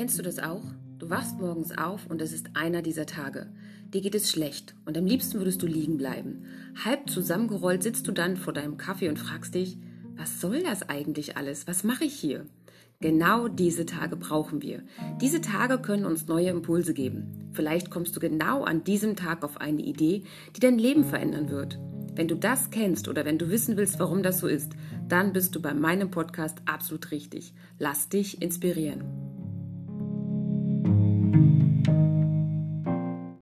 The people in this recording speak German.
Kennst du das auch? Du wachst morgens auf und es ist einer dieser Tage. Dir geht es schlecht und am liebsten würdest du liegen bleiben. Halb zusammengerollt sitzt du dann vor deinem Kaffee und fragst dich, was soll das eigentlich alles? Was mache ich hier? Genau diese Tage brauchen wir. Diese Tage können uns neue Impulse geben. Vielleicht kommst du genau an diesem Tag auf eine Idee, die dein Leben verändern wird. Wenn du das kennst oder wenn du wissen willst, warum das so ist, dann bist du bei meinem Podcast absolut richtig. Lass dich inspirieren. Thank you.